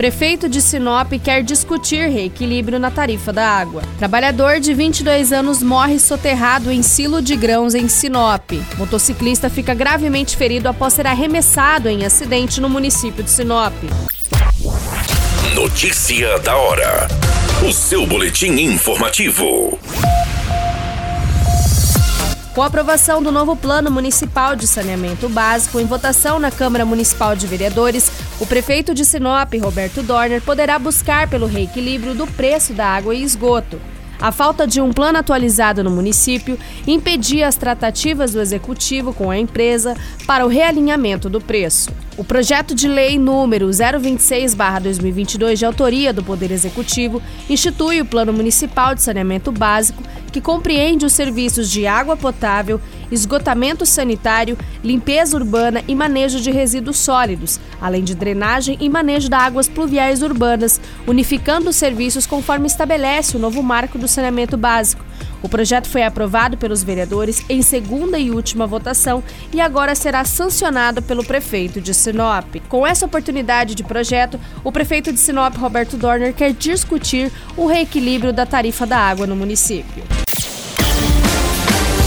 Prefeito de Sinop quer discutir reequilíbrio na tarifa da água. Trabalhador de 22 anos morre soterrado em silo de grãos em Sinop. Motociclista fica gravemente ferido após ser arremessado em acidente no município de Sinop. Notícia da hora. O seu boletim informativo. Com a aprovação do novo Plano Municipal de Saneamento Básico em votação na Câmara Municipal de Vereadores, o prefeito de Sinop, Roberto Dorner, poderá buscar pelo reequilíbrio do preço da água e esgoto. A falta de um plano atualizado no município impedia as tratativas do executivo com a empresa para o realinhamento do preço. O projeto de lei número 026/2022 de autoria do Poder Executivo institui o Plano Municipal de Saneamento Básico, que compreende os serviços de água potável, esgotamento sanitário, limpeza urbana e manejo de resíduos sólidos, além de drenagem e manejo de águas pluviais urbanas, unificando os serviços conforme estabelece o novo marco do saneamento básico. O projeto foi aprovado pelos vereadores em segunda e última votação e agora será sancionado pelo prefeito de Sinop. Com essa oportunidade de projeto, o prefeito de Sinop, Roberto Dorner, quer discutir o reequilíbrio da tarifa da água no município.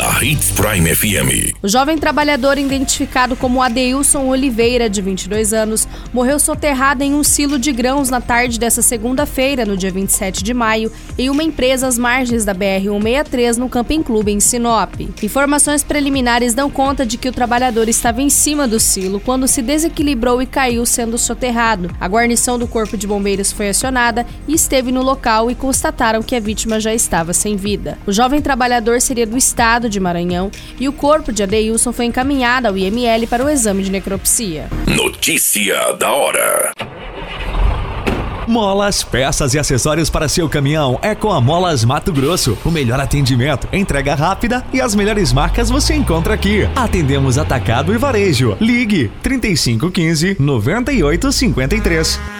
na Hits Prime FM. O jovem trabalhador identificado como Adeilson Oliveira, de 22 anos, morreu soterrado em um silo de grãos na tarde dessa segunda-feira, no dia 27 de maio, em uma empresa às margens da BR-163 no Camping Clube, em Sinop. Informações preliminares dão conta de que o trabalhador estava em cima do silo quando se desequilibrou e caiu sendo soterrado. A guarnição do Corpo de Bombeiros foi acionada e esteve no local e constataram que a vítima já estava sem vida. O jovem trabalhador seria do estado de Maranhão e o corpo de Adeilson foi encaminhado ao IML para o exame de necropsia. Notícia da hora. Molas, peças e acessórios para seu caminhão é com a Molas Mato Grosso. O melhor atendimento, entrega rápida e as melhores marcas você encontra aqui. Atendemos atacado e varejo. Ligue 3515 9853.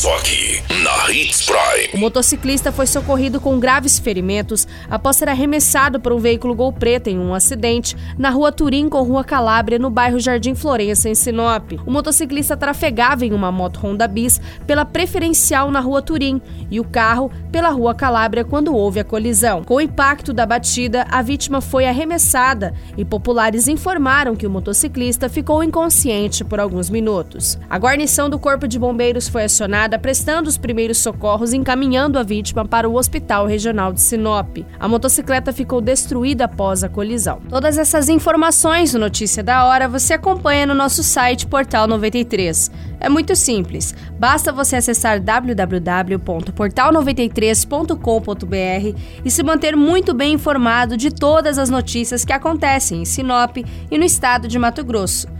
Só aqui, na Hits Prime. O motociclista foi socorrido com graves ferimentos após ser arremessado por um veículo Gol Preta em um acidente na rua Turim com Rua Calábria, no bairro Jardim Florença, em Sinop. O motociclista trafegava em uma moto Honda Bis pela preferencial na rua Turim e o carro pela rua Calábria quando houve a colisão. Com o impacto da batida, a vítima foi arremessada e populares informaram que o motociclista ficou inconsciente por alguns minutos. A guarnição do Corpo de Bombeiros foi acionada prestando os primeiros socorros e encaminhando a vítima para o Hospital Regional de Sinop. A motocicleta ficou destruída após a colisão. Todas essas informações no Notícia da Hora você acompanha no nosso site Portal 93. É muito simples, basta você acessar www.portal93.com.br e se manter muito bem informado de todas as notícias que acontecem em Sinop e no estado de Mato Grosso.